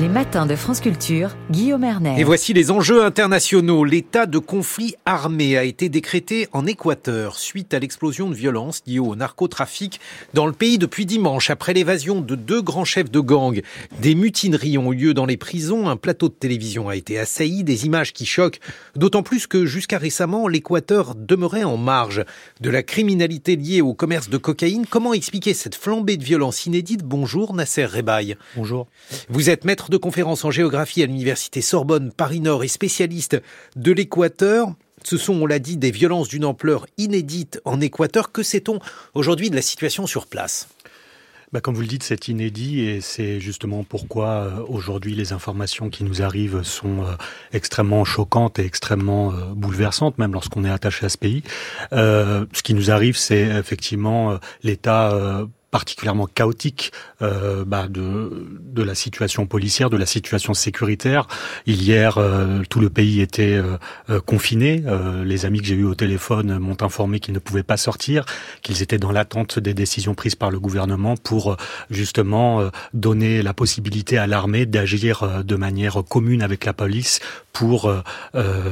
Les matins de France Culture, Guillaume Erner. Et voici les enjeux internationaux. L'état de conflit armé a été décrété en Équateur suite à l'explosion de violence liée au narcotrafic dans le pays depuis dimanche. Après l'évasion de deux grands chefs de gang, des mutineries ont eu lieu dans les prisons. Un plateau de télévision a été assailli. Des images qui choquent, d'autant plus que jusqu'à récemment, l'Équateur demeurait en marge de la criminalité liée au commerce de cocaïne. Comment expliquer cette flambée de violence inédite? Bonjour Nasser Rebaille. Bonjour. Vous êtes maître de conférence en géographie à l'université Sorbonne Paris-Nord et spécialiste de l'Équateur. Ce sont, on l'a dit, des violences d'une ampleur inédite en Équateur. Que sait-on aujourd'hui de la situation sur place? Bah, comme vous le dites, c'est inédit et c'est justement pourquoi euh, aujourd'hui les informations qui nous arrivent sont euh, extrêmement choquantes et extrêmement euh, bouleversantes, même lorsqu'on est attaché à ce pays. ce qui nous arrive, c'est effectivement l'état particulièrement chaotique euh, bah, de, de la situation policière, de la situation sécuritaire. Hier, euh, tout le pays était euh, euh, confiné. les amis que j'ai eus au téléphone m'ont informé qu'ils ne pouvaient pas sortir, qu'ils étaient dans l'attente des décisions prises par le gouvernement pour justement donner la possibilité à l'armée d'agir de manière commune avec la police pour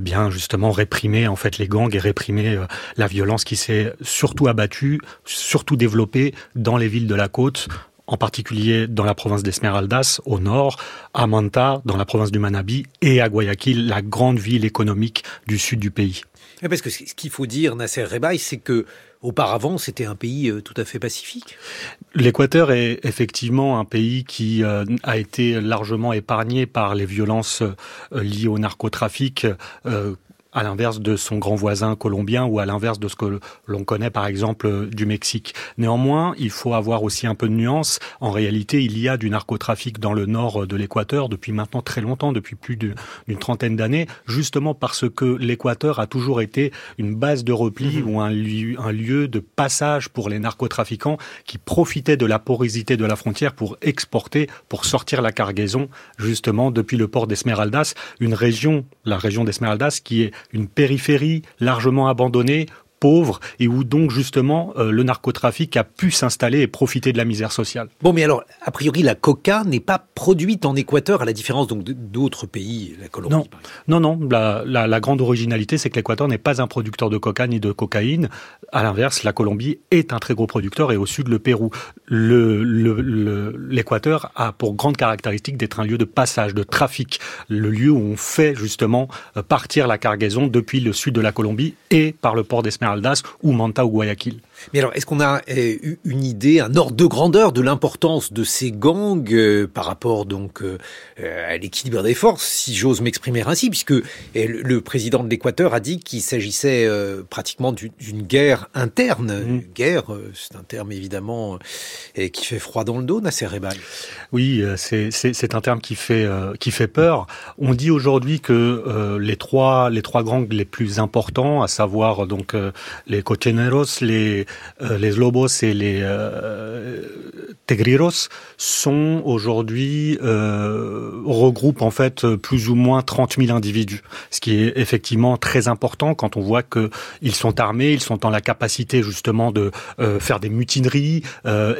bien justement réprimer en fait les gangs et réprimer la violence qui s'est surtout abattue, surtout développée dans les villes de la côte, en particulier dans la province d'Esmeraldas, au nord, à Manta, dans la province du Manabi, et à Guayaquil, la grande ville économique du sud du pays. Parce que ce qu'il faut dire, Nasser Rebaï, c'est que auparavant, c'était un pays euh, tout à fait pacifique. L'Équateur est effectivement un pays qui euh, a été largement épargné par les violences euh, liées au narcotrafic à l'inverse de son grand voisin colombien ou à l'inverse de ce que l'on connaît par exemple du Mexique. Néanmoins, il faut avoir aussi un peu de nuance. En réalité, il y a du narcotrafic dans le nord de l'Équateur depuis maintenant très longtemps, depuis plus d'une trentaine d'années, justement parce que l'Équateur a toujours été une base de repli mmh. ou un lieu, un lieu de passage pour les narcotrafiquants qui profitaient de la porosité de la frontière pour exporter, pour sortir la cargaison justement depuis le port d'Esmeraldas, une région, la région d'Esmeraldas qui est une périphérie largement abandonnée pauvre et où donc justement euh, le narcotrafic a pu s'installer et profiter de la misère sociale. Bon, mais alors, a priori, la coca n'est pas produite en Équateur, à la différence donc d'autres pays, la Colombie. Non, non, non. La, la, la grande originalité, c'est que l'Équateur n'est pas un producteur de coca ni de cocaïne. À l'inverse, la Colombie est un très gros producteur et au sud, le Pérou. L'Équateur a pour grande caractéristique d'être un lieu de passage, de trafic, le lieu où on fait justement euh, partir la cargaison depuis le sud de la Colombie et par le port d'Esmeralda ou Manta ou Guayaquil. Mais alors, est-ce qu'on a euh, eu une idée, un ordre de grandeur de l'importance de ces gangs euh, par rapport donc euh, à l'équilibre des forces, si j'ose m'exprimer ainsi, puisque le président de l'Équateur a dit qu'il s'agissait pratiquement d'une guerre interne. Mmh. Guerre, c'est un terme évidemment qui fait froid dans le dos, Nasser Rebal. Oui, c'est un terme qui fait qui fait peur. On dit aujourd'hui que les trois les trois gangs les plus importants, à savoir donc les Cocheneros, les euh, les Lobos et les euh, Tegriros sont aujourd'hui euh, regroupent en fait plus ou moins 30 000 individus, ce qui est effectivement très important quand on voit que ils sont armés, ils sont en la capacité justement de euh, faire des mutineries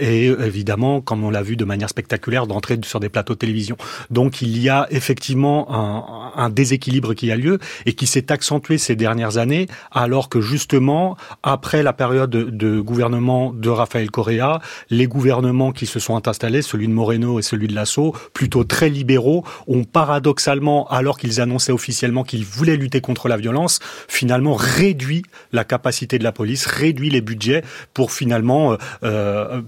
et évidemment, comme on l'a vu de manière spectaculaire, d'entrer sur des plateaux de télévision. Donc il y a effectivement un, un déséquilibre qui a lieu et qui s'est accentué ces dernières années, alors que justement après la période de gouvernement de Rafael Correa, les gouvernements qui se sont installés, celui de Moreno et celui de Lasso, plutôt très libéraux, ont paradoxalement, alors qu'ils annonçaient officiellement qu'ils voulaient lutter contre la violence, finalement réduit la capacité de la police, réduit les budgets pour finalement euh, euh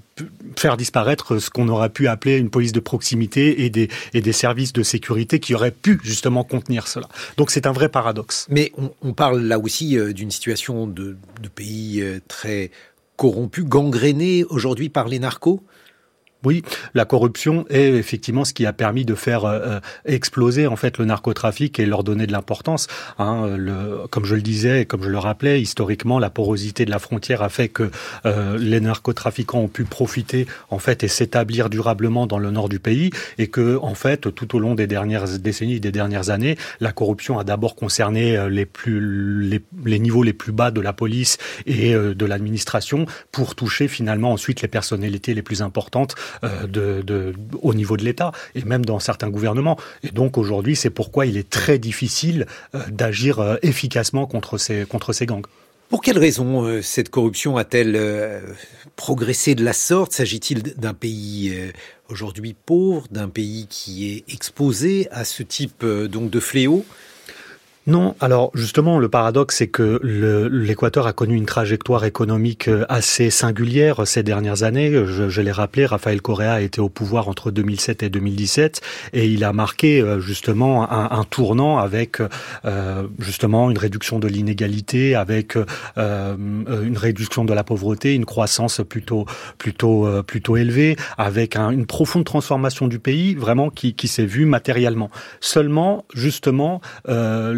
faire disparaître ce qu'on aurait pu appeler une police de proximité et des, et des services de sécurité qui auraient pu justement contenir cela. Donc c'est un vrai paradoxe. Mais on, on parle là aussi euh, d'une situation de, de pays très corrompu, gangréné aujourd'hui par les narcos? Oui, la corruption est effectivement ce qui a permis de faire euh, euh, exploser en fait le narcotrafic et leur donner de l'importance. Hein, comme je le disais comme je le rappelais, historiquement, la porosité de la frontière a fait que euh, les narcotrafiquants ont pu profiter en fait et s'établir durablement dans le nord du pays et que en fait tout au long des dernières décennies, des dernières années, la corruption a d'abord concerné les plus les, niveaux les plus bas de la police et de l'administration pour toucher finalement ensuite les personnalités les plus importantes de, de, au niveau de l'État et même dans certains gouvernements. Et donc aujourd'hui, c'est pourquoi il est très difficile d'agir efficacement contre ces, contre ces gangs. Pour quelles raisons cette corruption a-t-elle progressé de la sorte? S'agit-il d'un pays aujourd'hui pauvre, d'un pays qui est exposé à ce type donc de fléau non, alors justement, le paradoxe, c'est que l'Équateur a connu une trajectoire économique euh, assez singulière ces dernières années. Je, l'ai rappelé, Rafael Correa a été au pouvoir entre 2007 et 2017, et il a marqué euh, justement un, tournant avec euh, justement une réduction de l'inégalité, avec euh, une réduction de la pauvreté, une croissance plutôt plutôt plutôt élevée, avec un, une profonde transformation du pays, vraiment qui, s'est vue matériellement. Seulement, justement, euh,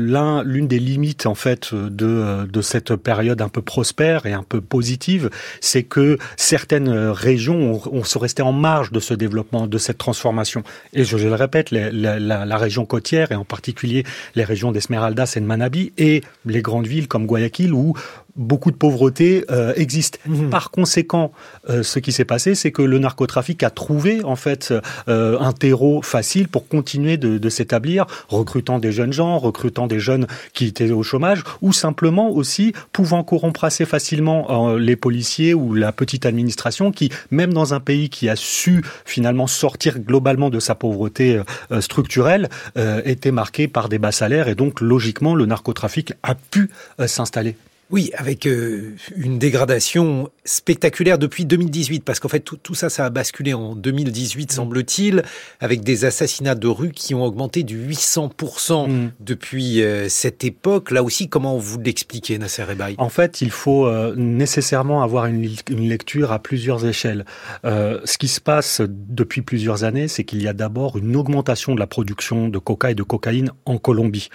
l'une des limites en fait de, cette période un peu prospère et un peu positive, c'est que certaines régions ont, sont restées en marge de ce développement, de cette transformation. Et je, le répète, la, la, région côtière et en particulier les régions d'Esmeraldas et de Manabi et les grandes villes comme Guayaquil où beaucoup de pauvreté euh, existe. Mmh. Par conséquent, euh, ce qui s'est passé, c'est que le narcotrafic a trouvé en fait euh, un terreau facile pour continuer de, de s'établir, recrutant des jeunes gens, recrutant des jeunes qui étaient au chômage, ou simplement aussi pouvant corrompre assez facilement euh, les policiers ou la petite administration qui, même dans un pays qui a su finalement sortir globalement de sa pauvreté euh, structurelle, euh, était marqué par des bas salaires et donc logiquement le narcotrafic a pu s'installer. Oui, avec euh, une dégradation spectaculaire depuis 2018, parce qu'en fait tout, tout, ça, ça a basculé en 2018, mmh. semble-t-il, avec des assassinats de rue qui ont augmenté du 800% mmh. depuis euh, cette époque. Là aussi, comment vous l'expliquez, Nasser Ebaï? En fait, il faut euh, nécessairement avoir une, une, lecture à plusieurs échelles. Ce qui se passe depuis plusieurs années, c'est qu'il y a d'abord une augmentation de la production de coca et de cocaïne en Colombie.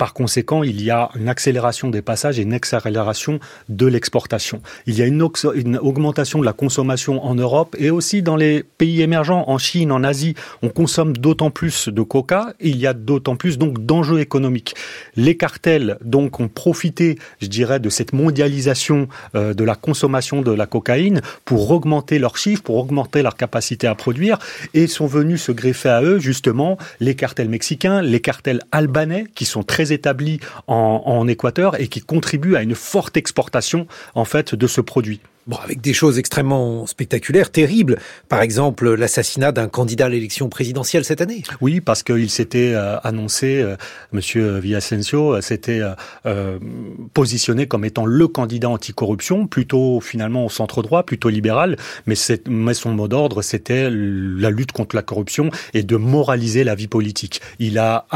Par conséquent, il y a une accélération des passages et une accélération de l'exportation. Il y a une, augmentation de la consommation en Europe et aussi dans les pays émergents, en Chine, en Asie. On consomme d'autant plus de coca il y a d'autant plus donc d'enjeux économiques. Les cartels donc ont profité, je dirais, de cette mondialisation euh, de la consommation de la cocaïne pour augmenter leurs chiffres, pour augmenter leur capacité à produire et sont venus se greffer à eux justement les cartels mexicains, les cartels albanais qui sont très établis en, en Équateur et qui contribuent à une forte exportation en fait de ce produit. Bon, avec des choses extrêmement spectaculaires, terribles. Par exemple, l'assassinat d'un candidat à l'élection présidentielle cette année. Oui, parce qu'il s'était euh, annoncé, euh, Monsieur Villasencio euh, s'était positionné comme étant le candidat anticorruption, plutôt finalement au centre droit, plutôt libéral, mais, son mot d'ordre, c'était la lutte contre la corruption et de moraliser la vie politique. Il a,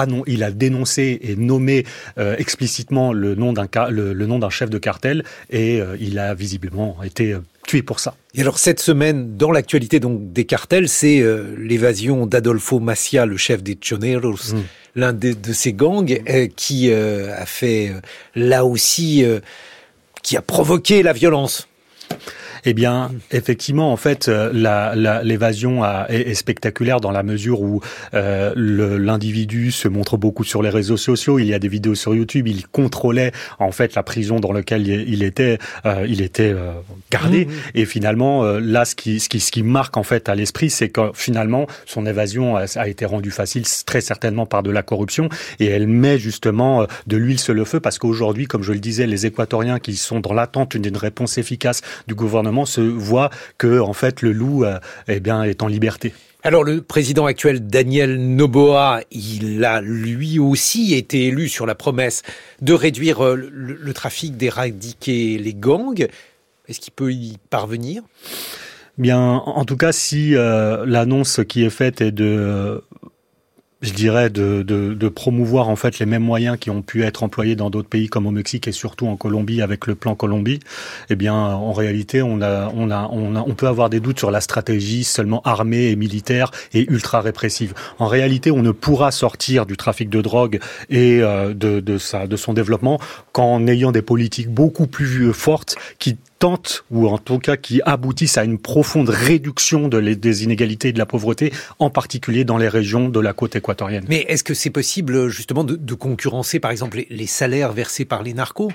dénoncé et nommé explicitement le nom d'un chef de cartel et il a visiblement été été tué pour ça. Et alors cette semaine, dans l'actualité donc des cartels, c'est euh, l'évasion d'Adolfo Macia, le chef des Choneros, mmh. l'un de, de, ces gangs euh, qui euh, a fait là aussi, qui a provoqué la violence. Eh bien, effectivement, en fait, euh, l'évasion est, est, spectaculaire dans la mesure où euh, l'individu se montre beaucoup sur les réseaux sociaux. Il y a des vidéos sur YouTube. Il contrôlait en fait la prison dans laquelle il était, euh, il était euh, gardé. Mmh. Et finalement, euh, là, ce qui, ce qui, ce qui marque en fait à l'esprit, c'est que finalement, son évasion a, a, été rendue facile très certainement par de la corruption. Et elle met justement euh, de l'huile sur le feu parce qu'aujourd'hui, comme je le disais, les Équatoriens qui sont dans l'attente d'une réponse efficace du gouvernement se voit que en fait le loup euh, eh bien est en liberté. Alors le président actuel Daniel Noboa, il a lui aussi été élu sur la promesse de réduire euh, le, le trafic, d'éradiquer les gangs. Est-ce qu'il peut y parvenir? Bien, en tout cas, si euh, l'annonce qui est faite est de je dirais, de, de, de, promouvoir en fait les mêmes moyens qui ont pu être employés dans d'autres pays comme au Mexique et surtout en Colombie avec le plan Colombie, eh bien, en réalité, on a, on a, on a, on peut avoir des doutes sur la stratégie seulement armée et militaire et ultra répressive. En réalité, on ne pourra sortir du trafic de drogue et euh, de, de, sa, de son développement qu'en ayant des politiques beaucoup plus fortes qui tentent, ou en tout cas qui aboutissent à une profonde réduction des inégalités et de la pauvreté, en particulier dans les régions de la côte équatorienne. Mais est-ce que c'est possible justement de, concurrencer par exemple les salaires versés par les narcos?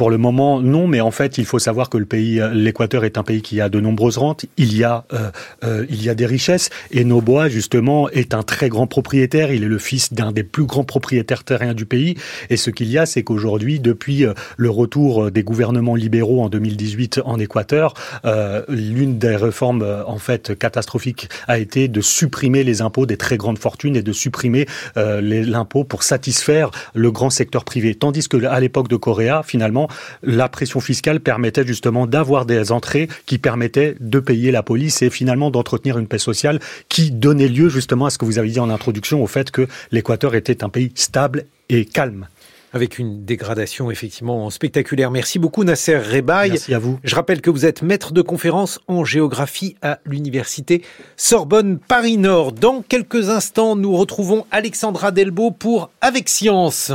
Pour le moment, non, mais en fait, il faut savoir que le pays, l'Équateur est un pays qui a de nombreuses rentes. Il y a, euh, euh, il y a des richesses. Et Noboa, justement, est un très grand propriétaire. Il est le fils d'un des plus grands propriétaires terriens du pays. Et ce qu'il y a, c'est qu'aujourd'hui, depuis euh, le retour des gouvernements libéraux en 2018 en Équateur, euh, l'une des réformes, en fait, catastrophiques a été de supprimer les impôts des très grandes fortunes et de supprimer euh, l'impôt pour satisfaire le grand secteur privé. Tandis que à l'époque de Coréa, finalement, la pression fiscale permettait justement d'avoir des entrées qui permettaient de payer la police et finalement d'entretenir une paix sociale qui donnait lieu justement à ce que vous avez dit en introduction, au fait que l'Équateur était un pays stable et calme avec une dégradation effectivement spectaculaire. Merci beaucoup Nasser Rebaï. Merci à vous. Je rappelle que vous êtes maître de conférence en géographie à l'université Sorbonne Paris Nord. Dans quelques instants, nous retrouvons Alexandra Delbo pour Avec Science.